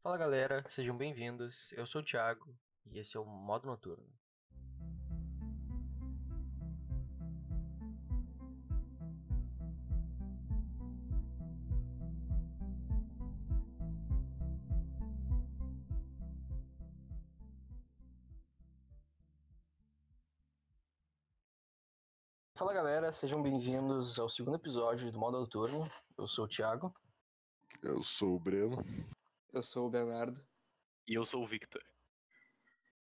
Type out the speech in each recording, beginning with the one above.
Fala galera, sejam bem-vindos. Eu sou o Thiago e esse é o Modo Noturno. Fala galera, sejam bem-vindos ao segundo episódio do Modo Noturno. Eu sou o Thiago. Eu sou o Breno. Eu sou o Bernardo. E eu sou o Victor.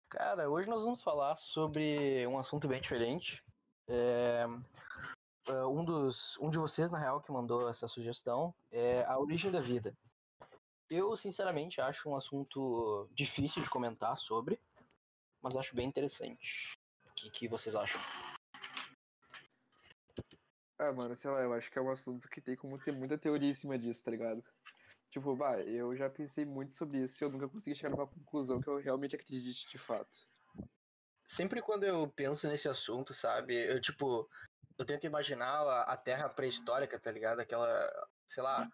Cara, hoje nós vamos falar sobre um assunto bem diferente. É, é, um, dos, um de vocês, na real, que mandou essa sugestão é a origem da vida. Eu, sinceramente, acho um assunto difícil de comentar sobre, mas acho bem interessante. O que, que vocês acham? Ah, mano, sei lá, eu acho que é um assunto que tem como ter muita teoria em cima disso, tá ligado? Tipo, bah, eu já pensei muito sobre isso e eu nunca consegui chegar numa conclusão que eu realmente acredite de fato. Sempre quando eu penso nesse assunto, sabe, eu, tipo, eu tento imaginar a, a Terra pré-histórica, tá ligado? Aquela, sei lá,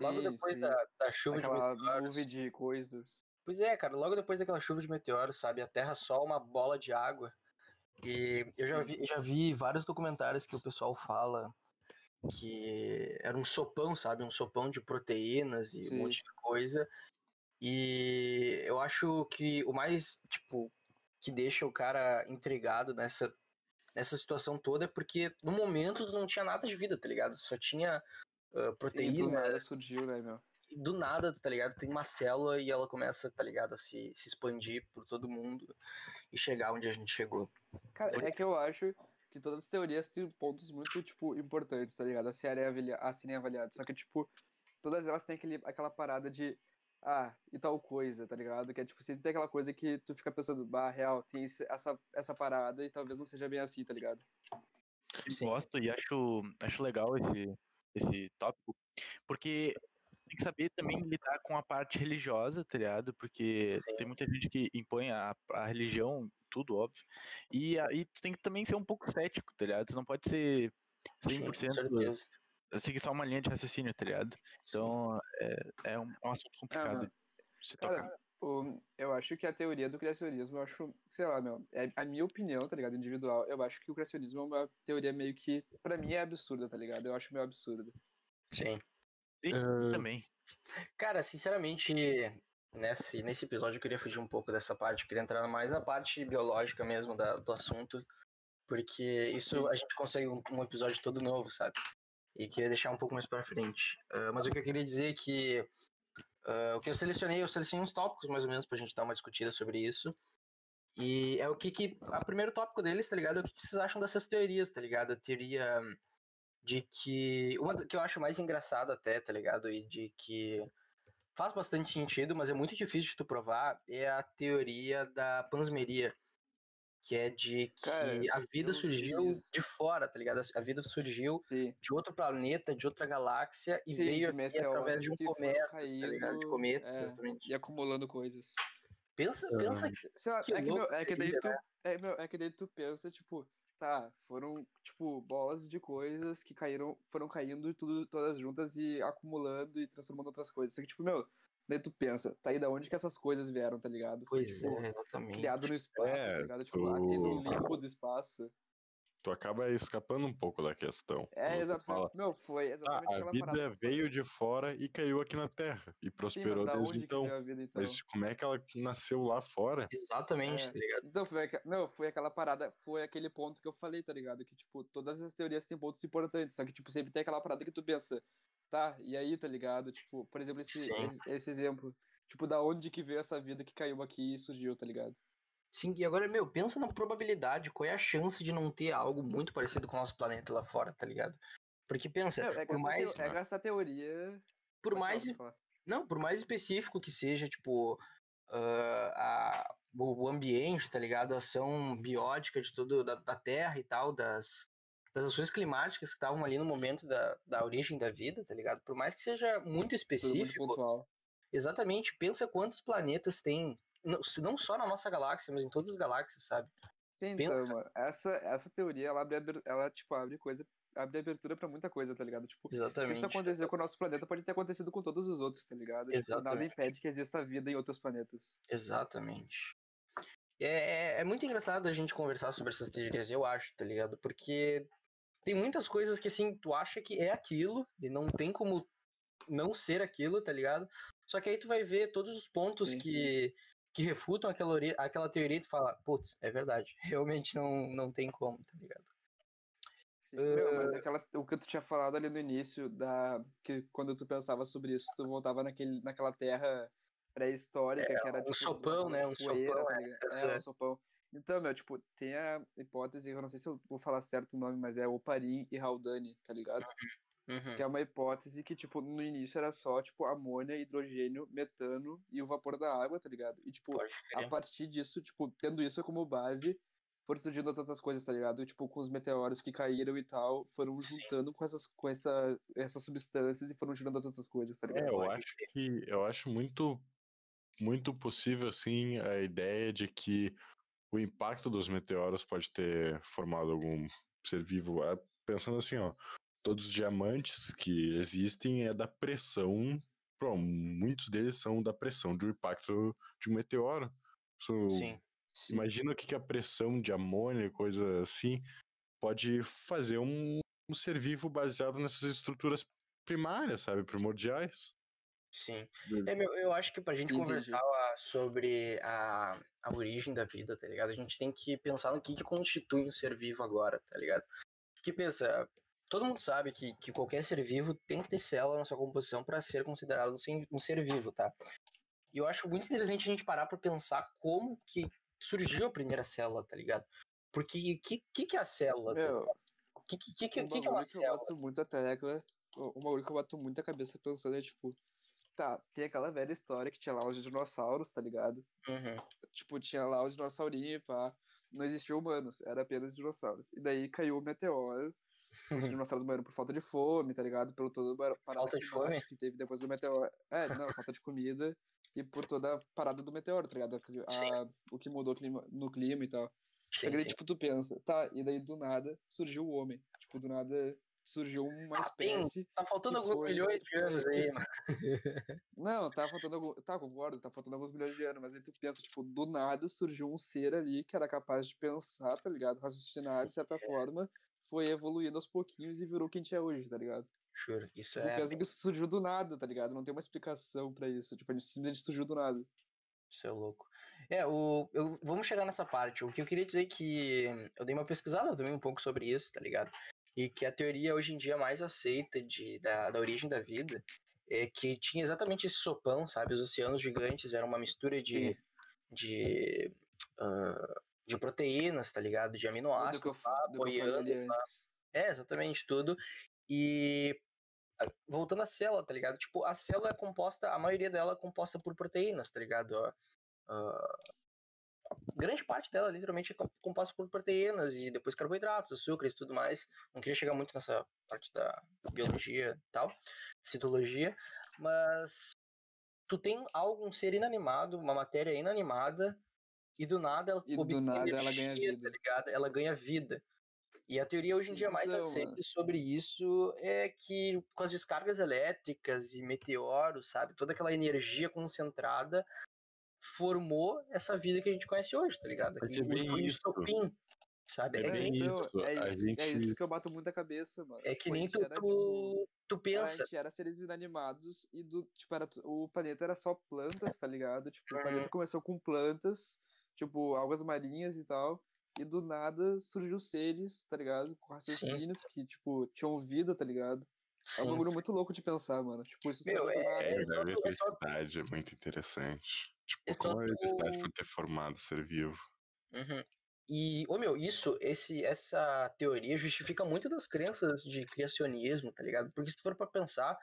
logo Sim, depois sim. da, da chuva Aquela de meteoros. nuvem de coisas. Pois é, cara, logo depois daquela chuva de meteoros, sabe? A Terra só uma bola de água. E eu já vi, eu já vi vários documentários que o pessoal fala que era um sopão, sabe? Um sopão de proteínas e Sim. um monte de coisa. E eu acho que o mais, tipo, que deixa o cara intrigado nessa, nessa situação toda é porque no momento não tinha nada de vida, tá ligado? Só tinha ah, E do proteína, nada surgiu, né, meu? do nada, tá ligado? Tem uma célula e ela começa, tá ligado, a se, se expandir por todo mundo e chegar onde a gente chegou. Cara, é que eu acho que todas as teorias têm pontos muito, tipo, importantes, tá ligado? A serem, avalia a serem avaliados. Só que, tipo, todas elas têm aquele, aquela parada de. Ah, e tal coisa, tá ligado? Que é tipo, sempre tem aquela coisa que tu fica pensando, bah, real, tem essa, essa parada e talvez não seja bem assim, tá ligado? Sim. Gosto e acho, acho legal esse, esse tópico, porque tem que saber também lidar com a parte religiosa, tá ligado? Porque Sim. tem muita gente que impõe a, a religião, tudo óbvio, e aí tu tem que também ser um pouco cético, tá ligado? Tu não pode ser Sim, com 100% certeza. seguir só uma linha de raciocínio, tá ligado? Então é, é, um, é um assunto complicado de se tocar. Cara, o- eu acho que a teoria do criacionismo, eu acho, sei lá, meu, é a minha opinião, tá ligado? Individual, eu acho que o criacionismo é uma teoria meio que, pra mim, é absurda, tá ligado? Eu acho meio absurdo. Sim. Sim, Ah. também. Cara, sinceramente, nesse, nesse episódio eu queria fugir um pouco dessa parte, eu queria entrar mais na parte biológica mesmo da- do assunto, porque isso Sim. a gente consegue um, um episódio todo novo, sabe? E queria deixar um pouco mais pra frente. Ah, mas o que eu queria dizer é que ah, o que eu selecionei, eu selecionei uns tópicos mais ou menos pra gente dar uma discutida sobre isso. E é o que que. O primeiro tópico deles, tá ligado? É o que que vocês acham dessas teorias, tá ligado? A teoria de que. Uma que eu acho mais engraçada até, tá ligado? E de que faz bastante sentido, mas é muito difícil de tu provar, é a teoria da pansmeria. Que é de que Cara, a vida surgiu isso. de fora, tá ligado? A vida surgiu Sim. de outro planeta, de outra galáxia e Sim, veio aqui através de um cometa, tá ligado? De cometa, é, exatamente. E acumulando coisas. Pensa, pensa que Sei lá, Que é que, meu, é que daí tu. É, meu, é que daí tu pensa, tipo, tá, foram, tipo, bolas de coisas que caíram, foram caindo tudo, todas juntas e acumulando e transformando outras coisas. Só que, tipo, meu, daí tu pensa, tá aí da onde que essas coisas vieram, tá ligado? Foi, Pois tipo, é, exatamente. criado no espaço, É, tá ligado? Tipo, tu- assim, no limbo do espaço. Tu acaba escapando um pouco da questão. É. Foi, Fala, meu, foi ah, exatamente a aquela parada. vida veio de fora e caiu aqui na Terra. E Sim, mas prosperou da desde então. vida, então? Mas como é que ela nasceu lá fora? Exatamente, É. tá ligado? Então, foi, não, foi aquela parada, foi aquele ponto que eu falei, tá ligado? Que, tipo, todas as teorias têm pontos importantes, só que, tipo, sempre tem aquela parada que tu pensa, tá, e aí, tá ligado? Tipo, por exemplo, esse, Sim. esse, esse exemplo. Tipo, da onde que veio essa vida que caiu aqui e surgiu, tá ligado? Sim, e agora, meu, pensa na probabilidade, qual é a chance de não ter algo muito parecido com o nosso planeta lá fora, tá ligado? Porque pensa, é, que por mais, teo- é essa teoria. por mais, não, por mais específico que seja, tipo, ah, a, o, ambiente, tá ligado? A ação biótica de tudo, da, da Terra e tal, das, das ações climáticas que estavam ali no momento da, da origem da vida, tá ligado? Por mais que seja muito muito específico, pontual. Exatamente, pensa quantos planetas tem, não, se não só na nossa galáxia, mas em todas as galáxias, sabe? Sim, pensa- então, mano, essa, essa teoria, ela abre, ela, tipo, abre coisa abre abertura pra muita coisa, tá ligado? Tipo, se Exatamente. isso aconteceu com o nosso planeta, pode ter acontecido com todos os outros, tá ligado? Tipo, nada Exatamente. impede que exista vida em outros planetas. Exatamente. É, é- é muito engraçado a gente conversar sobre essas teorias, eu acho, tá ligado? Porque tem muitas coisas que, assim, tu acha que é aquilo e não tem como não ser aquilo, tá ligado? Só que aí tu vai ver todos os pontos Sim. que, que refutam aquela, aquela teoria e tu fala, putz, é verdade, realmente não, não tem como, tá ligado? Sim, meu, mas Ah. aquela, o que tu tinha falado ali no início, da, que quando tu pensava sobre isso, tu voltava naquele, naquela terra pré-histórica, que era um tipo. sopão, né, um poeira, sopão, tá é. ligado? É, um sopão. Então, meu, tipo, tem a hipótese, eu não sei se eu vou falar certo o nome, mas é Oparin e Haldane, tá ligado? Uhum. Que é uma hipótese que, tipo, no início era só, tipo, amônia, hidrogênio, metano e o vapor da água, tá ligado? E, tipo, a partir disso, tipo, tendo isso como base, foram surgindo as outras coisas, tá ligado? Tipo, com os meteoros que caíram e tal, foram Sim. juntando com essas, com essa, essas substâncias e foram tirando as outras coisas, tá ligado? É, eu acho que eu acho muito muito possível assim a ideia de que o impacto dos meteoros pode ter formado algum ser vivo. É, Pensando assim, ó, todos os diamantes que existem é da pressão, bom, muitos deles são da pressão do impacto de um meteoro. Isso- Sim. Sim. Imagina o que que a pressão de amônia, e coisa assim, pode fazer um, um ser vivo baseado nessas estruturas primárias, sabe, primordiais. Sim. É, meu, eu acho que pra gente Entendi. conversar sobre a, a origem da vida, tá ligado? A gente tem que pensar no que, que constitui um ser vivo agora, tá ligado? Que pensa, todo mundo sabe que, que qualquer ser vivo tem que ter célula na sua composição para ser considerado um ser, vivo, tá? E eu acho muito interessante a gente parar pra pensar como que surgiu a primeira célula, tá ligado? Porque o que, que, que é a célula? tá Meu? O que, que, que, que, um que que é uma que eu célula? bato muito a tecla, um bagulho que eu bato muito a cabeça pensando é, tipo, tá, tem aquela velha história que tinha lá os dinossauros, tá ligado? Uhum. Tipo, tinha lá os dinossaurinhos e pá. Não existiam humanos, era apenas dinossauros. E daí caiu o meteoro. Os dinossauros morreram por falta de fome, tá ligado? Pelo todo parada Falta de fome? que teve depois do meteoro. É, não, falta de comida e por toda a parada do meteoro, tá ligado? A- Sim. a- o que mudou clima- no clima e tal. Sim, que daí, sim. tipo, tu pensa, tá, e daí do nada surgiu o homem. Tipo, do nada surgiu uma Ah, tem- espécie. Tá faltando alguns foi- milhões de anos aí, mano. Não, tá faltando algum. Tá, concordo, tá faltando alguns milhões de anos, mas aí tu pensa, tipo, do nada surgiu um ser ali que era capaz de pensar, tá ligado? Raciocinar de certa forma, foi evoluindo aos pouquinhos e virou quem a gente é hoje, tá ligado? Juro, isso Tipo, é. pensa que isso surgiu do nada, tá ligado? Não tem uma explicação pra isso. Tipo, a gente simplesmente surgiu do nada. Isso é louco. É, o, eu, vamos chegar nessa parte. O que eu queria dizer é que eu dei uma pesquisada também um pouco sobre isso, tá ligado? E que a teoria hoje em dia mais aceita de, da, da origem da vida é que tinha exatamente esse sopão, sabe? Os oceanos gigantes eram uma mistura de, de, ah, de proteínas, tá ligado? De Do que aminoácidos, eu, fa- do que eu tá? É, exatamente, tudo. E voltando à célula, tá ligado? Tipo, a célula é composta, a maioria dela é composta por proteínas, tá ligado? A grande parte dela, literalmente, é co- composta por proteínas e depois carboidratos, açúcares e tudo mais. Não queria chegar muito nessa parte da biologia e tal, citologia, mas tu tem algo, um ser inanimado, uma matéria inanimada, e do nada ela E do nada ela ganha energia, vida. Tá ligado? Ela ganha vida. E a teoria hoje em dia mais Então, aceita sobre isso é que com as descargas elétricas e meteoros, sabe? Toda aquela energia concentrada formou essa vida que a gente conhece hoje, tá ligado? É bem foi isso. estopim, sabe? É É, bem então, isso, É a isso, é gente- isso que eu bato muito a cabeça, mano. é que Tipo, a nem tu, era, tipo, tu, A pensa. gente era seres inanimados e do, tipo, era, o planeta era só plantas, tá ligado? Tipo, o Uhum. planeta começou com plantas, tipo, algas marinhas e tal. E do nada surgiu seres, tá ligado? Com raciocínios que, tipo, tinham vida, tá ligado? É um Sim. bagulho muito louco de pensar, mano. Tipo, isso Meu. É, É, da é eletricidade é muito interessante. Tipo, É como a eletricidade tu- pode ter formado o ser vivo. Uhum. E, ô meu, isso, esse, essa teoria justifica muito das crenças de criacionismo, tá ligado? Porque se tu for pra pensar,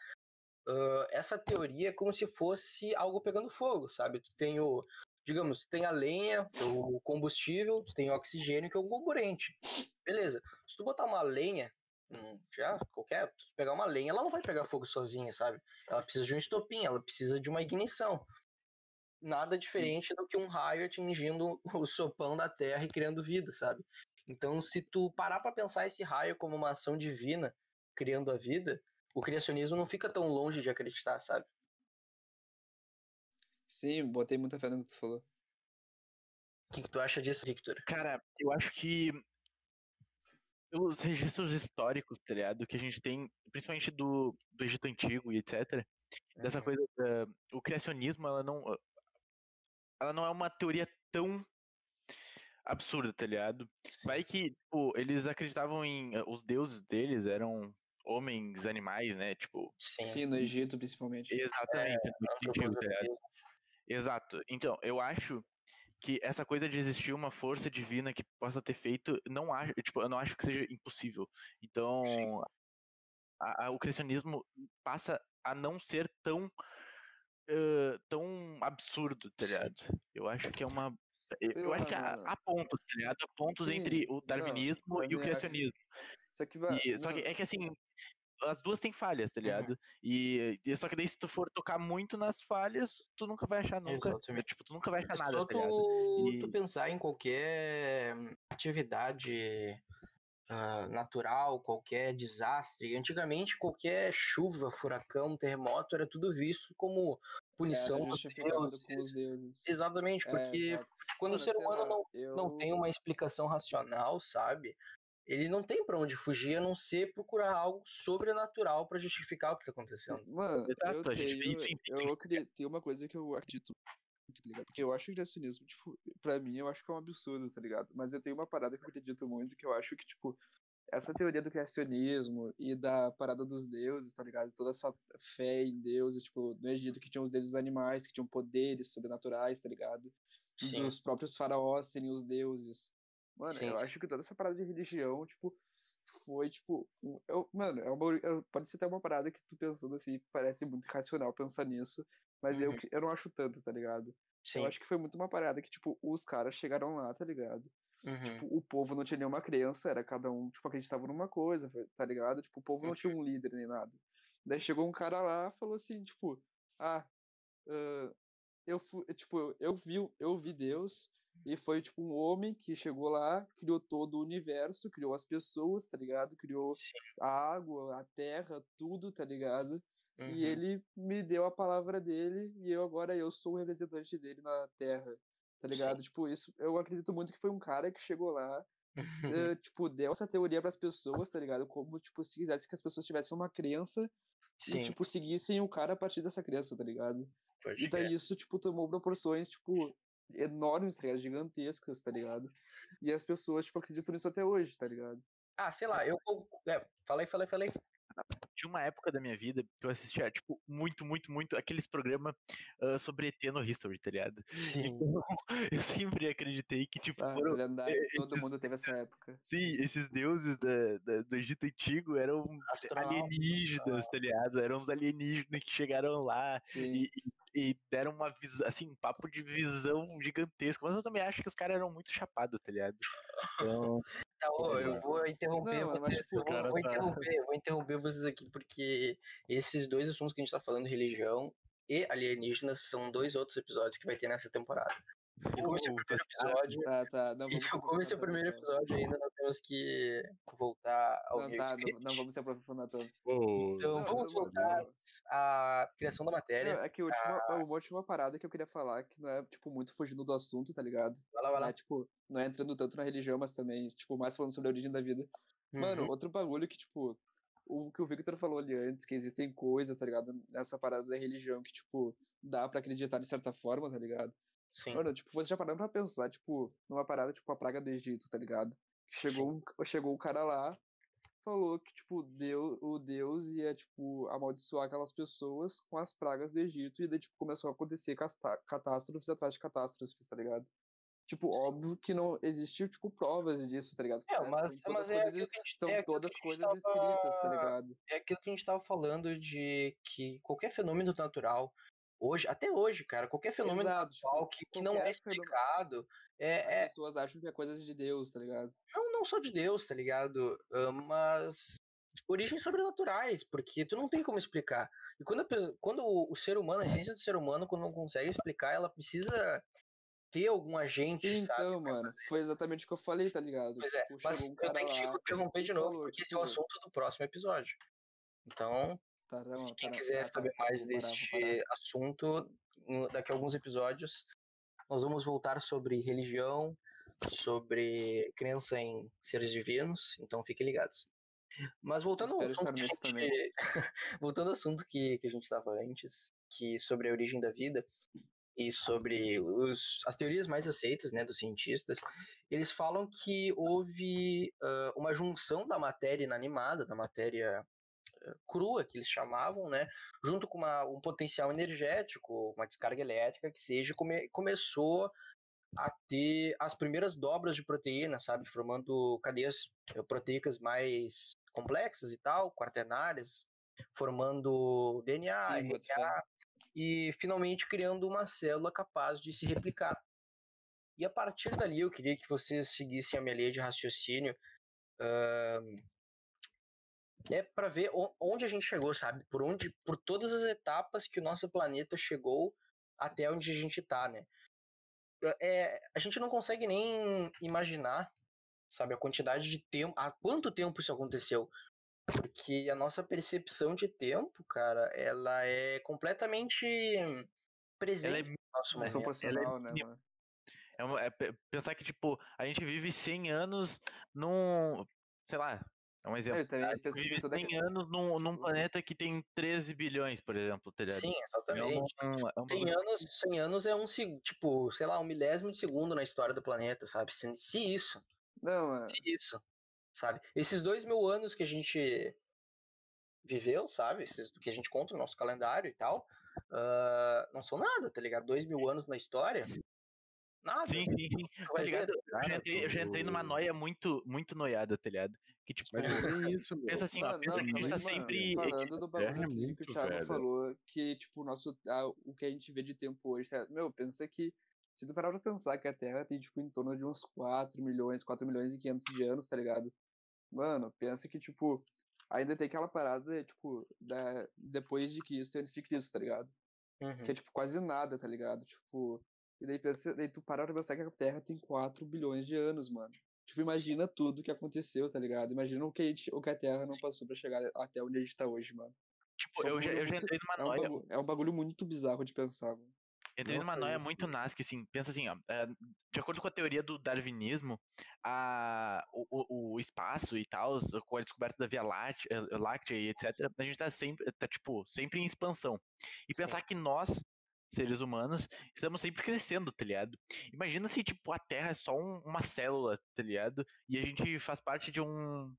ah, essa teoria é como se fosse algo pegando fogo, sabe? Tu tem o, digamos, tem a lenha, o combustível, tem o oxigênio, que é o comburente. Beleza. Se tu botar uma lenha, hum, já qualquer, se pegar uma lenha, ela não vai pegar fogo sozinha, sabe? Ela precisa de um estopim, ela precisa de uma ignição nada diferente do que um raio atingindo o sopão da Terra e criando vida, sabe? Então, se tu parar pra pensar esse raio como uma ação divina criando a vida, o criacionismo não fica tão longe de acreditar, sabe? Sim, botei muita fé no que tu falou. O que, que tu acha disso, Victor? Cara, eu acho que os registros históricos, tá ligado? Que a gente tem, principalmente do, do Egito Antigo e etc. Dessa Uhum. coisa. da- o criacionismo, ela não. Ela não é uma teoria tão absurda, tá ligado? Vai que, tipo, eles acreditavam em. Os deuses deles eram homens, animais, né? Tipo. Sim. Sim, no Egito, principalmente. Exatamente. no Egito Antigo, tá ligado? Exato. Então, eu acho que essa coisa de existir uma força divina que possa ter feito, não acho, tipo, eu não acho que seja impossível. Então, a- a- o cristianismo passa a não ser tão ãh, tão absurdo, tá Sim. ligado? Eu acho que é uma eu, eu acho que há, há pontos, tá ligado? Há pontos Sim, entre o não, darwinismo e o também acho. criacionismo. Só que, vai. E- só que é que assim, as duas têm falhas, tá Uhum. ligado? E, e só que daí se tu for tocar muito nas falhas, tu nunca vai achar nunca, Exatamente. tipo, tu nunca vai achar É nada, só tá ligado? tu, E- tu pensar em qualquer atividade ah, natural, qualquer desastre. Antigamente, qualquer chuva, furacão, terremoto, era tudo visto como punição dos deuses. com os deuses. Exatamente, É, porque exato. quando Mano, o ser humano lá, não, eu... não tem uma explicação racional, sabe? Ele não tem pra onde fugir a não ser procurar algo sobrenatural pra justificar o que tá acontecendo. Mano, Exato, eu a gente em eu acredito, tem uma coisa que eu acredito, muito, tá ligado? Porque eu acho que o criacionismo, tipo, pra mim eu acho que é um absurdo, tá ligado? Mas eu tenho uma parada que eu acredito muito, que eu acho que, tipo, essa teoria do criacionismo e da parada dos deuses, tá ligado? Toda essa fé em deuses, tipo, no Egito que tinham os deuses animais, que tinham poderes sobrenaturais, tá ligado? Sim. Dos próprios faraós serem os deuses. Mano, Sim, eu acho que toda essa parada de religião, tipo, foi, tipo, um- eu, mano, é uma, pode ser até uma parada que tu pensando assim, parece muito irracional pensar nisso, mas eu, Uhum. que- eu não acho tanto, tá ligado? Sim. Eu acho que foi muito uma parada que, tipo, os caras chegaram lá, tá ligado? Uhum. Tipo, o povo não tinha nenhuma crença, era cada um, tipo, acreditava numa coisa, tá ligado? Tipo, o povo não tinha um líder nem nada. Daí chegou um cara lá falou assim, tipo, ah, ah, eu fui, tipo, eu vi, eu vi Deus e foi tipo um homem que chegou lá, criou todo o universo, criou as pessoas, tá ligado? Criou Sim. a água, a terra, tudo, tá ligado? E Uhum. ele me deu a palavra dele e eu agora eu sou o representante dele na terra, tá ligado? Tipo, isso eu acredito muito que foi um cara que chegou lá eh, tipo, deu essa teoria pras pessoas, tá ligado? Como, tipo, se quisesse que as pessoas tivessem uma crença Sim, e, tipo, seguissem o cara a partir dessa crença, tá ligado? pode E daí crer. isso, tipo, tomou proporções, tipo, enormes, tá ligado? Gigantescas, tá ligado? E as pessoas, tipo, acreditam nisso até hoje, tá ligado? Ah, sei lá, eu. É, falei, falei, falei. Tinha uma época da minha vida que eu assistia, tipo, muito, muito, muito aqueles programas ah, sobre ET no History, tá ligado? Sim. Então, eu sempre acreditei que, tipo, Ah, foram. lendário, todo esses- mundo teve essa época. Sim, esses deuses da- da- do Egito Antigo eram Astronauta. alienígenas, tá ligado? Eram os alienígenas que chegaram lá Sim. e, e- deram uma visão, assim, um papo de visão gigantesca. Mas eu também acho que os caras eram muito chapados, tá ligado? Então, ô, eu vou interromper Não, vocês. eu o vou, vou tá- interromper, vou interromper vocês aqui, porque esses dois assuntos que a gente tá falando, religião e alienígenas, são dois outros episódios que vai ter nessa temporada. Como esse é o Oh, primeiro tá episódio, Tá, tá. Não, vamos então, como esse é o primeiro episódio, ainda não temos que voltar ao Não, tá, não, não vamos se aprofundar tanto. Pô, Então, Não, vamos não, voltar à criação da matéria. Não, é que a última, uma última parada que eu queria falar, que não é, tipo, muito fugindo do assunto, tá ligado? Vai lá, vai Não lá. é, tipo, não é entrando tanto na religião, mas também, tipo, mais falando sobre a origem da vida. Mano, Uhum. outro bagulho que, tipo, o que o Victor falou ali antes, que existem coisas, tá ligado? Nessa parada da religião que, tipo, dá pra acreditar de certa forma, tá ligado? Sim. Mano, tipo, você já parando pra pensar, tipo, numa parada, tipo, a praga do Egito, tá ligado? Chegou, chegou o cara lá, falou que, tipo, Deus, o Deus ia, tipo, amaldiçoar aquelas pessoas com as pragas do Egito, e daí, tipo, começou a acontecer catástrofes atrás de catástrofes, tá ligado? Tipo, óbvio que não existe, tipo, provas disso, tá ligado? É, mas, São mas todas é coisas- aquilo que a gente são é todas coisas tava- escritas, tá ligado? É aquilo que a gente tava falando de que qualquer fenômeno natural, hoje, até hoje, cara, qualquer fenômeno Exato, tipo, que, que não é fenômeno- explicado, é, As é, pessoas acham que é coisas de Deus, tá ligado? não, não só de Deus, tá ligado? Mas origens sobrenaturais, porque tu não tem como explicar. E quando, a quando o, o ser humano, a essência do ser humano, quando não consegue explicar, ela precisa ter algum agente, sabe? Então, pra mano, foi exatamente o que eu falei, tá ligado? Pois é, Tipo, mas um eu tenho que te interromper de novo, porque esse é o tipo, assunto do próximo episódio. Então, Se quem quiser saber mais deste assunto, daqui a alguns episódios, nós vamos voltar sobre religião, sobre crença em seres divinos, então fiquem ligados. Mas voltando ao assunto que gente, também. voltando ao assunto que, que a gente estava antes, que sobre a origem da vida e sobre os, as teorias mais aceitas, né, dos cientistas, eles falam que houve ah, uma junção da matéria inanimada, da matéria crua que eles chamavam, né, junto com uma, um potencial energético, uma descarga elétrica que seja, come, começou a ter as primeiras dobras de proteína, sabe, formando cadeias eh, proteicas mais complexas e tal, quaternárias, formando DNA, Sim. RNA e finalmente criando uma célula capaz de se replicar. E a partir dali eu queria que vocês seguissem a minha linha de raciocínio ahn, é para ver onde a gente chegou, sabe? Por onde, por todas as etapas que o nosso planeta chegou até onde a gente tá, né? É, a gente não consegue nem imaginar, sabe, a quantidade de tempo, há quanto tempo isso aconteceu. Porque a nossa percepção de tempo, cara, ela é completamente presente Ela é no nosso momento. Desproporcional, né, mínima. mano? É, uma- é pe- pensar que, tipo, a gente vive 100 anos num. Sei lá, é um exemplo. Eu também A gente penso que vive tem toda 100 aquela- anos num, num planeta que tem 13 bilhões, por exemplo, tá? Sim, É um- exatamente. é um 100 bagulho- anos, 100 anos é um, tipo, sei lá, um milésimo de segundo na história do planeta, sabe? Se, se isso, Não, mano. se isso, sabe? Esses dois mil anos que a gente viveu, sabe? Esses que a gente conta no nosso calendário e tal, ah, não são nada, tá ligado? Dois mil anos na história, nada. Sim, sim, sim. Tá ligado? Eu já, entrei, eu já entrei numa noia muito, muito noiada, tá ligado? Que, tipo, Mas é isso, meu. pensa assim, ó, Mano, pensa não, que a gente tá sempre. Falando do bagulho é aqui que muito o Thiago velho. falou, que, tipo, o nosso. ah, o que a gente vê de tempo hoje, certo? Meu, pensa que. Se tu parar pra pensar que a Terra tem, tipo, em torno de uns 4 milhões, 4 milhões e 500 de anos, tá ligado? Mano, pensa que, tipo, ainda tem aquela parada, tipo, da, depois de Cristo e antes de Cristo, tá ligado? Uhum. Que é, tipo, quase nada, tá ligado? Tipo, e daí, pensa, daí tu para pra pensar que a Terra tem 4 bilhões de anos, mano. Tipo, imagina tudo que aconteceu, tá ligado? Imagina o que, a gente- o que a Terra não passou pra chegar até onde a gente tá hoje, mano. Tipo, um eu já, eu já muito- entrei numa É um, noia. bagulho, é um bagulho muito bizarro de pensar, mano. Entrei numa noia muito nasca, assim. Pensa assim, ó. é, de acordo com a teoria do darwinismo, a, o, o- o espaço e tal, com a descoberta da Via Láctea, eh, Láctea e etc., a gente tá sempre, tá, tipo, sempre em expansão. E pensar que nós, seres humanos, estamos sempre crescendo, tá ligado? Imagina se, tipo, a Terra é só um- uma célula, tá ligado? E a gente faz parte de um.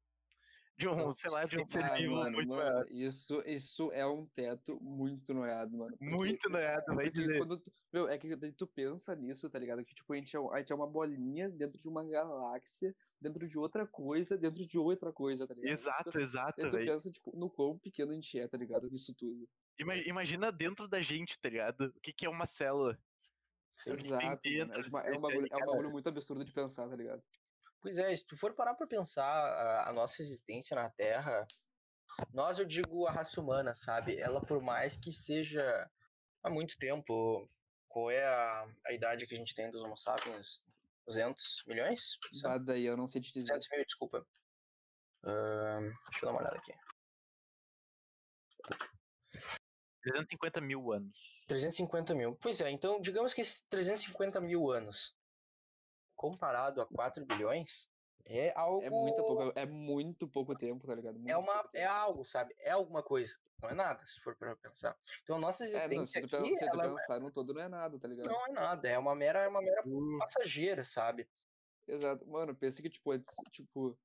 De um, sei lá, de um ser vivo muito mano, isso, isso é um teto muito noiado, mano. porque- Muito noiado, vai dizer. quando tu, meu, é que tu pensa nisso, tá ligado? Que tipo, a gente, é, a gente é uma bolinha dentro de uma galáxia, dentro de outra coisa, dentro de outra coisa, tá ligado? Exato, Tipo, exato, Daí tu velho. pensa, tipo, no quão pequeno a gente é, tá ligado? Isso tudo. Ima- Imagina dentro da gente, tá ligado? O que, que é uma célula? Sim. Exato, dentro, É, tipo, é, tá um bagulho, é um bagulho muito absurdo de pensar, tá ligado? Pois é, se tu for parar pra pensar a, a nossa existência na Terra, nós, eu digo a raça humana, sabe? Ela, por mais que seja há muito tempo, qual é a, a idade que a gente tem dos Homo sapiens? 200 milhões? Bah, daí eu não sei te dizer. 200 mil, desculpa. Ahn, deixa eu dar uma olhada aqui. 350 mil anos. 350 mil. Pois é, então digamos que esses 350 mil anos, comparado a 4 bilhões, é algo. É muito pouco, é muito pouco tempo, tá ligado? Muito é, uma, pouco é algo, sabe? É alguma coisa. Não é nada, se for para pensar. Então a nossa É, não, se existência tu, aqui, se tu ela pensar no todo não é nada, tá ligado? não é nada. É uma mera, é uma mera Uh, passageira, sabe? Exato. Mano, pensa que, tipo, antes, tipo,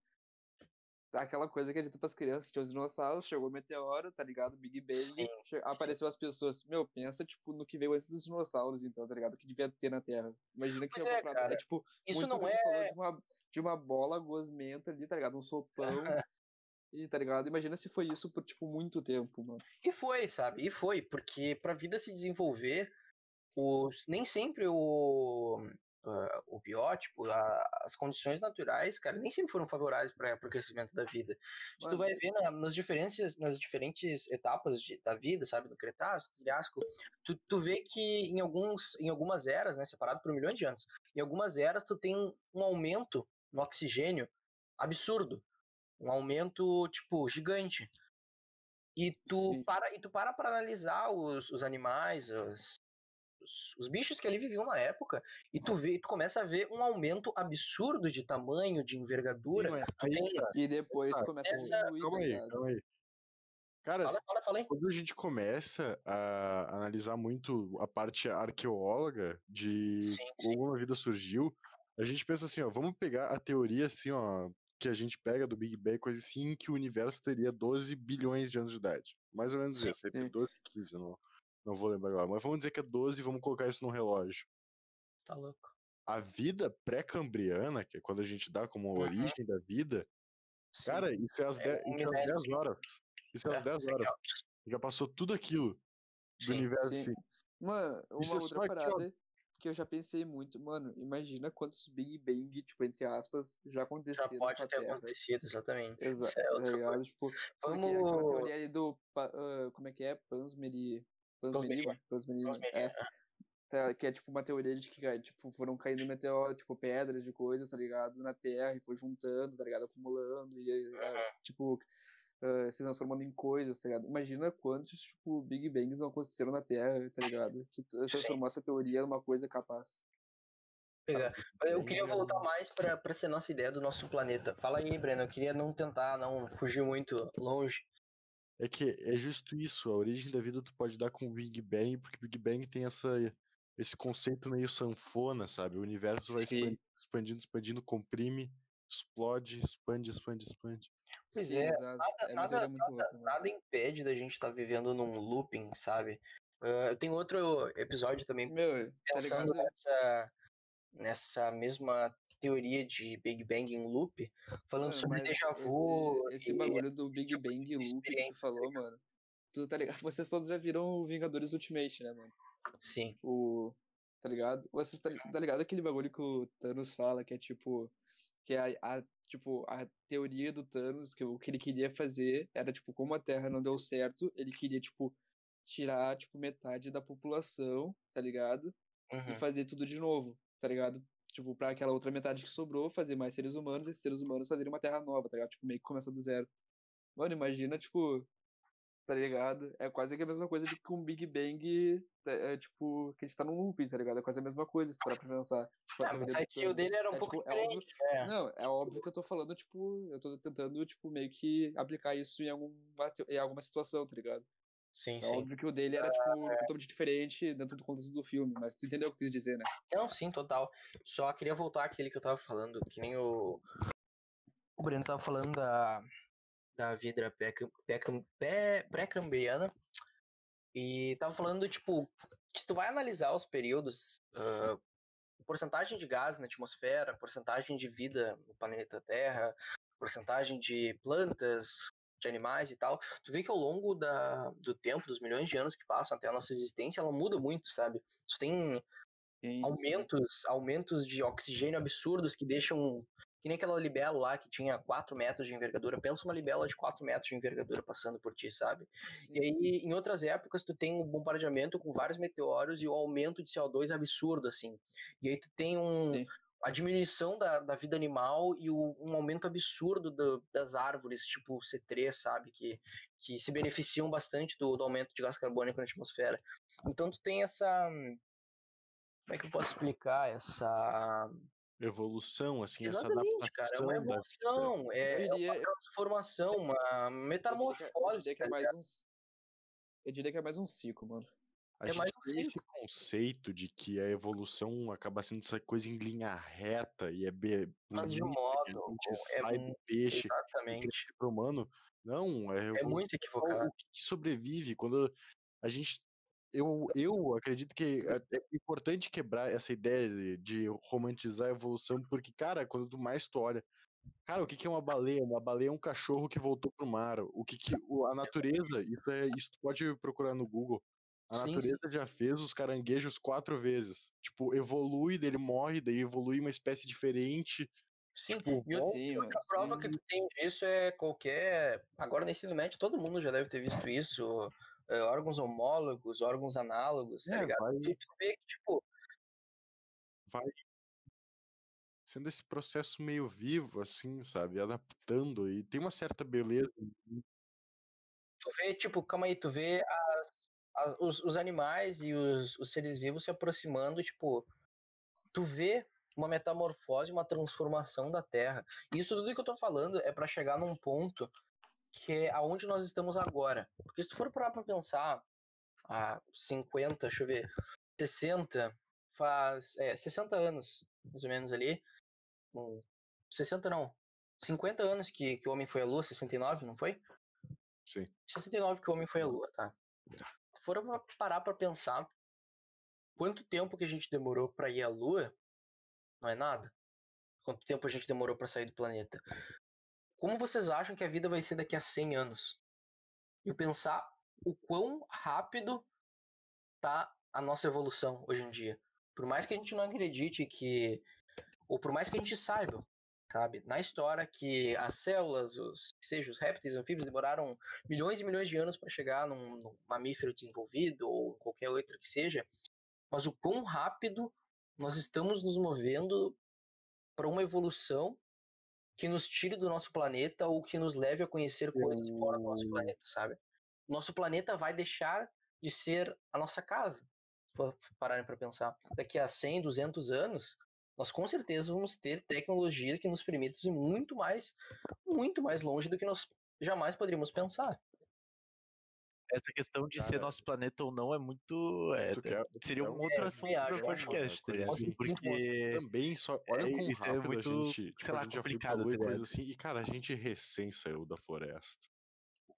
aquela coisa que é dita pras crianças, que tinha os dinossauros, chegou o meteoro, tá ligado? Big Bang, che- apareceu as pessoas. Meu, pensa, tipo, no que veio antes dos dinossauros, então, tá ligado? Que devia ter na Terra. Imagina que é, cara. é, tipo, Isso muito não é. falou de uma, de uma bola gosmenta ali, tá ligado? Um sopão. e, tá ligado? Imagina se foi isso por, tipo, muito tempo, mano. E foi, sabe? E foi, porque pra vida se desenvolver, os... nem sempre o... uh, o biótipo, a, as condições naturais, cara, nem sempre foram favoráveis para o crescimento da vida. Se tu vai ver na, nas, diferenças, nas diferentes etapas de, da vida, sabe, no Cretáceo, no Triássico, tu, tu vê que em, alguns, em algumas eras, né, separado por milhões de anos, em algumas eras tu tem um aumento no oxigênio absurdo, um aumento, tipo, gigante. E tu Sim. para e tu para para analisar os, os animais, os, os, os, bichos que ali viviam na época, e tu vê, tu começa a ver um aumento absurdo de tamanho, de envergadura. Sim, aí, e depois ah, começa essa... a. Calma tá aí, calma aí. Cara, fala, fala, fala quando a gente começa a analisar muito a parte arqueóloga de sim, sim. como a vida surgiu, a gente pensa assim, ó, vamos pegar a teoria assim, ó, que a gente pega do Big Bang, coisa assim, que o universo teria 12 bilhões de anos de idade. Mais ou menos sim, isso, entre 12 e 15, não, não vou lembrar agora. Mas vamos dizer que é 12 e vamos colocar isso no relógio. Tá louco. A vida pré-cambriana, que é quando a gente dá como uhum. origem da vida, Sim. cara, isso é às, é 10, isso é às 10 horas. Isso é às 10 horas. Já passou tudo aquilo do Sim, universo, sim. Mano, uma isso é outra parada. Aqui, que eu já pensei muito, mano, imagina quantos Big Bang, tipo, entre aspas, já aconteceram. Já pode ter Terra. acontecido, exatamente. Exato. É outra tá coisa. Tipo, Vamos... aquela teoria ali do. Uh, como é que é? Pansmeri. Pansmeri. Pansmeri. É. Tá, que é tipo uma teoria de que tipo, foram caindo meteoros, tipo, pedras de coisas, tá ligado? Na Terra e foi juntando, tá ligado? Acumulando. E, uhum. tipo, uh, se transformando em coisas, tá ligado? Imagina quantos, tipo, Big Bangs não aconteceram na Terra, tá ligado? Que transformou essa teoria numa coisa capaz. Pois é, eu queria voltar mais para ser nossa ideia do nosso planeta. Fala aí, Breno, eu queria não tentar, não fugir muito longe. É que é justo isso, a origem da vida tu pode dar com o Big Bang, porque o Big Bang tem essa, esse conceito meio sanfona, sabe? O universo Sim. vai expandindo, expandindo, expandindo, comprime, explode, expande, expande, expande. Pois Sim, é, exato. nada, é nada, nada, louco, nada, impede da gente estar tá vivendo num looping, sabe? Uh, eu tenho outro episódio também Meu, tá pensando tá nessa, nessa mesma teoria de Big Bang em loop, falando mano, sobre déjà vu. Esse, esse bagulho do Big tipo Bang loop que tu falou, tá mano. Tu tá ligado? Vocês todos já viram o Vingadores Ultimate, né, mano? Sim. O. Tá ligado? Vocês tá, tá ligado aquele bagulho que o Thanos fala, que é tipo. Que é a, a tipo, a teoria do Thanos, que o que ele queria fazer era, tipo, como a Terra não deu certo, ele queria, tipo, tirar, tipo, metade da população, tá ligado? Uhum. E fazer tudo de novo, tá ligado? Tipo, pra aquela outra metade que sobrou, fazer mais seres humanos, e esses seres humanos fazerem uma Terra nova, tá ligado? Tipo, meio que começa do zero. Mano, imagina, tipo, tá ligado? É quase que a mesma coisa de que um Big Bang, é, é, tipo, que a gente tá num looping, tá ligado? É quase a mesma coisa, se parar pra pensar. Tipo, ah, mas aqui o dele era um é, pouco tipo, é diferente. É óbvio, Não, é óbvio que eu tô falando, tipo, eu tô tentando, tipo, meio que aplicar isso em alguma, em alguma situação, tá ligado? Sim, é sim. óbvio que o dele era, tipo, é... totalmente diferente dentro do contexto do filme, mas tu entendeu o que eu quis dizer, né? Não, sim, total. Só queria voltar àquele que eu tava falando, que nem o. O Breno tava falando da, da vidra pré-cambriana. E tava falando, tipo, que se tu vai analisar os períodos, uh, porcentagem de gás na atmosfera, porcentagem de vida no planeta Terra, porcentagem de plantas, de animais e tal, tu vê que ao longo da, do tempo, dos milhões de anos que passam até a nossa existência, ela muda muito, sabe? Tu tem aumentos, aumentos de oxigênio absurdos que deixam que nem aquela libelo lá que tinha 4 metros de envergadura. Pensa uma libela de 4 metros de envergadura passando por ti, sabe? Sim. E aí, em outras épocas, tu tem um bombardeamento com vários meteoros e o aumento de CO2 absurdo, assim. E aí tu tem um, Sim. A diminuição da, da vida animal e o, um aumento absurdo do, das árvores, tipo C3, sabe? Que, que se beneficiam bastante do, do aumento de gás carbônico na atmosfera. Então tu tem essa... Como é que eu posso explicar? Essa evolução, assim, Exatamente, essa adaptação. Cara, é uma evolução, é, diria, é, uma transformação, uma metamorfose. Eu diria, que é mais um, eu diria que é mais um ciclo, mano. A é gente tem esse conceito de que a evolução acaba sendo essa coisa em linha reta e é be... Mas de um modo, a gente é sai do peixe exatamente. pro humano. Não, é, é muito equivocado. O que sobrevive quando a gente eu, eu acredito que é, é importante quebrar essa ideia de, de, romantizar a evolução, porque, cara, quando tu mais tu olha, cara, o que, que é uma baleia? Uma baleia é um cachorro que voltou pro mar. O que, que a natureza, isso é, isso pode procurar no Google. A Sim, natureza já fez os caranguejos quatro vezes. Tipo, evolui, daí ele morre, daí evolui uma espécie diferente. Sim, Tipo, e outra, sim, e outra mano, prova sim. que tu tem disso é qualquer. Agora no ensino médio todo mundo já deve ter visto isso. é, órgãos homólogos, órgãos análogos, tá É, ligado? vai- E tu vê que, tipo, vai sendo esse processo meio vivo, assim, sabe? Adaptando. E tem uma certa beleza. tu vê, tipo, calma aí, tu vê as, os, os animais e os, os seres vivos se aproximando, tipo, tu vê uma metamorfose, uma transformação da Terra. E isso tudo que eu tô falando é pra chegar num ponto que é aonde nós estamos agora. Porque se tu for parar pra pensar, há 50, deixa eu ver, 60, faz, é, 60 anos, mais ou menos ali, um, 60 não, 50 anos que, que o homem foi à Lua, 69, não foi? Sim. 69 que o homem foi à Lua, tá? For parar pra pensar quanto tempo que a gente demorou pra ir à Lua, não é nada. Quanto tempo a gente demorou pra sair do planeta. Como vocês acham que a vida vai ser daqui a 100 anos? E pensar o quão rápido tá a nossa evolução hoje em dia. Por mais que a gente não acredite que. Ou por mais que a gente saiba, sabe? Na história que as células, os, seja, os répteis, anfíbios, demoraram milhões e milhões de anos para chegar num, num mamífero desenvolvido ou qualquer outro que seja. Mas o quão rápido nós estamos nos movendo para uma evolução que nos tire do nosso planeta ou que nos leve a conhecer coisas fora do nosso planeta, sabe? Nosso planeta vai deixar de ser a nossa casa. Se pararem para pensar, daqui a 100, 200 anos, nós com certeza vamos ter tecnologia que nos permita ir muito mais, muito mais longe do que nós jamais poderíamos pensar. Essa questão de ser Cara, nosso planeta ou não é muito. é, Tu quer- seria um outro É, assunto viagem, para acho, podcast, tá assim, bom. Porque. Também só. Olha É, como isso é rápido muito, a gente. sei lá, a gente já complicado, e tá coisa assim. E, cara, a gente recém saiu da floresta.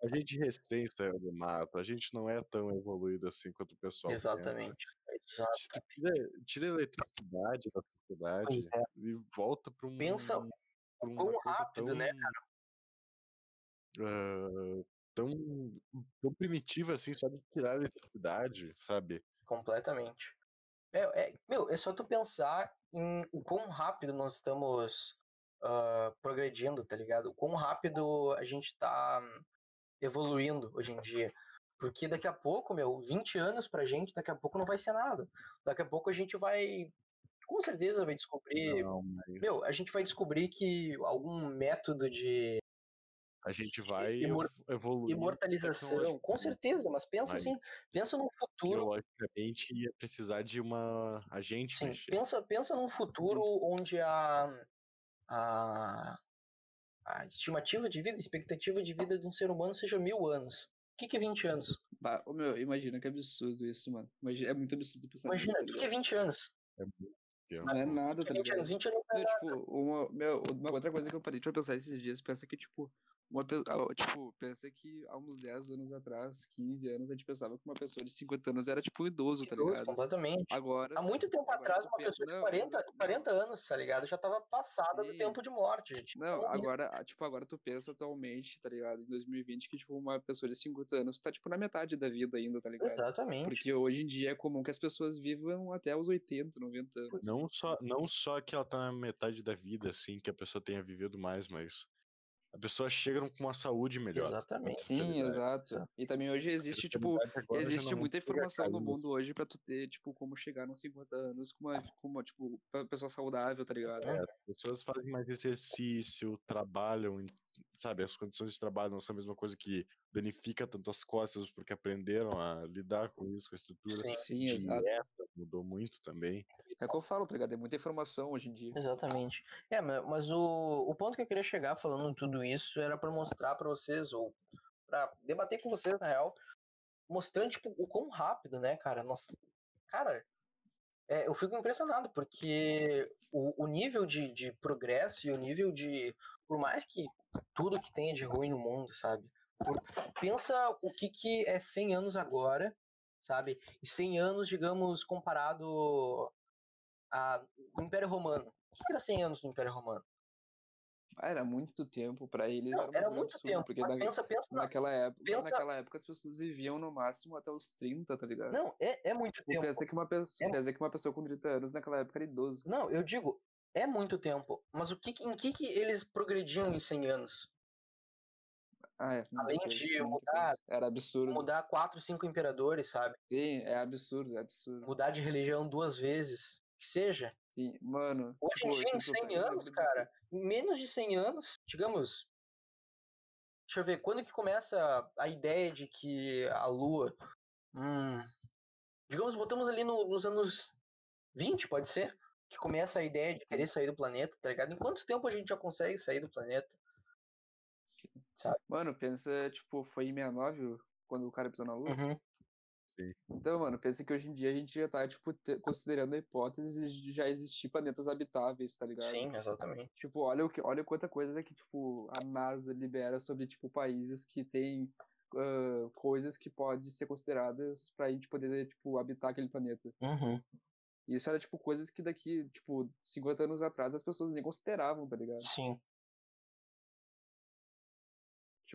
A gente recém saiu do mato. A gente não é tão evoluído assim quanto o pessoal. pensa. Exato. Tira, tira a eletricidade da sociedade é. e volta pra um. Pensa uma quão rápido, tão, né, ah, tão, tão primitiva assim, só de tirar a eletricidade, sabe? Completamente. É, é- meu, é só tu pensar em o quão rápido nós estamos ah, progredindo, tá ligado? O quão rápido a gente tá evoluindo hoje em dia. Porque daqui a pouco, meu, 20 anos pra gente, daqui a pouco não vai ser nada. Daqui a pouco a gente vai, com certeza, vai descobrir. Não, mas Meu, a gente vai descobrir que algum método de a gente vai imor- evo- evoluir imortalização, com tecnologicamente, certeza, mas pensa mas assim, pensa num futuro biologicamente ia precisar de uma agente Sim, mexer. pensa, pensa num futuro onde a, a, a estimativa de vida, a expectativa de vida de um ser humano seja mil anos. O que, que é 20 anos? Bah, meu, imagina que absurdo isso, mano. Imagina, é muito absurdo pensar Imagina, nisso, o tá que, que é ligado? 20 anos? Não é nada, tá 20 anos, ligado? 20 anos não é Meu, nada. tipo, uma, meu, uma outra coisa que eu parei pra pensar esses dias, pensa que, tipo, uma pessoa, tipo, pensa que há uns 10 anos atrás, 15 anos, a gente pensava que uma pessoa de 50 anos era, tipo, um idoso, tá ligado? completamente. Agora, Há muito tempo agora atrás, uma pessoa de não, 40, exatamente. 40 anos, tá ligado? Já tava passada do Sim. tempo de morte. gente. Não, agora, ah, tipo, agora tu pensa atualmente, tá ligado? Em 2020, que, tipo, uma pessoa de 50 anos tá, tipo, na metade da vida ainda, tá ligado? Exatamente. Porque hoje em dia é comum que as pessoas vivam até os 80, 90 anos. Não só, não só que ela tá na metade da vida, assim, que a pessoa tenha vivido mais, mas a pessoa chega com uma saúde melhor. Exatamente. a Sim, exato. Exato. E também hoje existe, tipo, existe não muita a informação no mundo hoje pra tu ter, tipo, como chegar nos 50 anos com uma, com uma tipo, pessoa saudável, tá ligado? É, as pessoas fazem mais exercício, trabalham, sabe? As condições de trabalho não são a mesma coisa que danifica tanto as costas porque aprenderam a lidar com isso, com a estrutura. Sim. Sim, exato. Dieta mudou muito também. É o que eu falo, tá ligado? É muita informação hoje em dia. Exatamente. É, ma- mas o, o ponto que eu queria chegar falando tudo isso era pra mostrar pra vocês, ou pra debater com vocês, na real, mostrando, tipo, o quão rápido, né, cara? Nossa, cara, é, eu fico impressionado, porque o, o nível de, de progresso e o nível de. Por mais que tudo que tenha de ruim no mundo, sabe? Por- pensa o que, que é 100 anos agora, sabe? E 100 anos, digamos, comparado a, o Império Romano. O que era 100 anos do Império Romano? Ah, era muito tempo pra eles, Não, era, era muito absurdo, tempo. porque na- pensa, pensa na... naquela época, pensa- naquela época as pessoas viviam no máximo até os 30, tá ligado? Não, é, é muito Tipo, tempo. pensa que, uma pessoa, É- pensa que uma pessoa com 30 anos naquela época era idoso. Não, eu digo, é muito tempo. Mas o que, em que, que eles progrediam em 100 anos? Ah, é. Além coisa, de mudar-. Era absurdo. Mudar quatro, cinco imperadores, sabe? Sim, é absurdo, é absurdo. Mudar de religião duas vezes. Que seja. Sim, mano. Hoje tipo, em dia, em esse 100 grupo aí, eu anos, cara, em menos de 100 anos, digamos. Deixa eu ver, quando que começa a ideia de que a Lua. Hum, digamos, botamos ali no- nos anos 20, pode ser? Que começa a ideia de querer sair do planeta, tá ligado? Em quanto tempo a gente já consegue sair do planeta? Sabe? Mano, pensa, tipo, foi em 69 o- quando o cara pisou na lua. Uhum. Então, mano, pensa que hoje em dia a gente já tá, tipo, te- considerando a hipótese de já existir planetas habitáveis, tá ligado? Sim, exatamente. Tipo, olha, o que, olha quanta coisa que, tipo, a NASA libera sobre, tipo, países que têm ah, coisas que podem ser consideradas pra gente poder, tipo, habitar aquele planeta. Uhum. Isso era, tipo, coisas que daqui, tipo, 50 anos atrás as pessoas nem consideravam, tá ligado? Sim.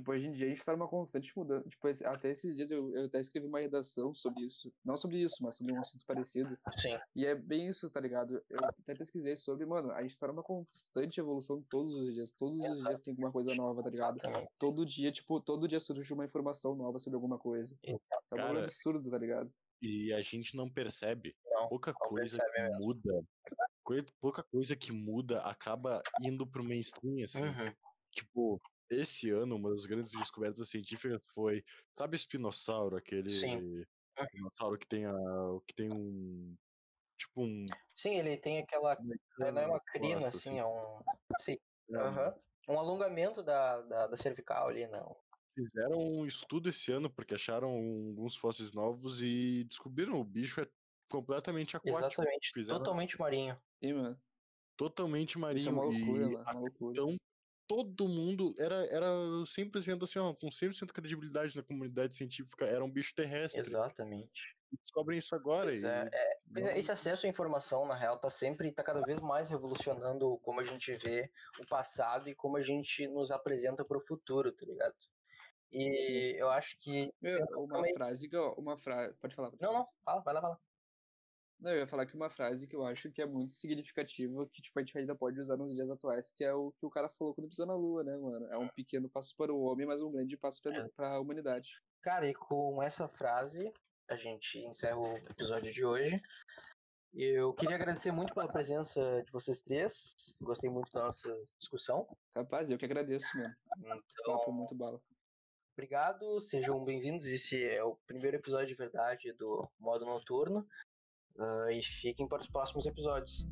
Tipo, hoje em dia a gente tá numa constante mudança. Tipo, até esses dias eu, eu até escrevi uma redação sobre isso. Não sobre isso, mas sobre um assunto parecido. Sim. E é bem isso, tá ligado? Eu até pesquisei sobre, mano, a gente tá numa constante evolução todos os dias. Todos os dias tem alguma coisa nova, tá ligado? Exatamente. Todo dia, tipo, todo dia surge uma informação nova sobre alguma coisa. É um Cara, absurdo, tá ligado? E a gente não percebe. Não, Pouca não coisa percebe que muda. Pouca coisa que muda acaba indo pro mainstream, assim. Uhum. Tipo, esse ano, uma das grandes descobertas científicas foi. Sabe o espinossauro? Aquele. Sim. Dinossauro que tem a. que tem um. Tipo um. Sim, ele tem aquela. Não é uma crina, assim, assim. é um. Sim. é, aham. Um alongamento da, da, da cervical ali, não. Fizeram um estudo esse ano porque acharam alguns fósseis novos e descobriram o bicho é completamente aquático. Exatamente. Fizeram Totalmente marinho. E, mano, totalmente isso é marinho. uma loucura, e mano. Uma loucura. Então, todo mundo era, era simplesmente assim, ó, com 100% de credibilidade na comunidade científica, era um bicho terrestre. Exatamente. E Descobrem isso agora. Pois e é, Pois é, esse acesso à informação, na real, tá sempre, tá cada vez mais revolucionando como a gente vê o passado e como a gente nos apresenta pro futuro, tá ligado? E Sim. eu acho que. Meu, uma também- frase uma frase, pode falar. pode Não, falar. não, fala, vai lá, vai lá. Não, eu ia falar que uma frase que eu acho que é muito significativa, que tipo, a gente ainda pode usar nos dias atuais, que é o que o cara falou quando pisou na lua, né, mano? É um pequeno passo para o homem, mas um grande passo É. pra, pra humanidade. Cara, e com essa frase, a gente encerra o episódio de hoje. Eu queria agradecer muito pela presença de vocês três. Gostei muito da nossa discussão. Capaz, eu que agradeço, mano. Então, Papo muito bala. obrigado, sejam bem-vindos. Esse é o primeiro episódio de verdade do modo noturno. Ah, e fiquem para os próximos episódios.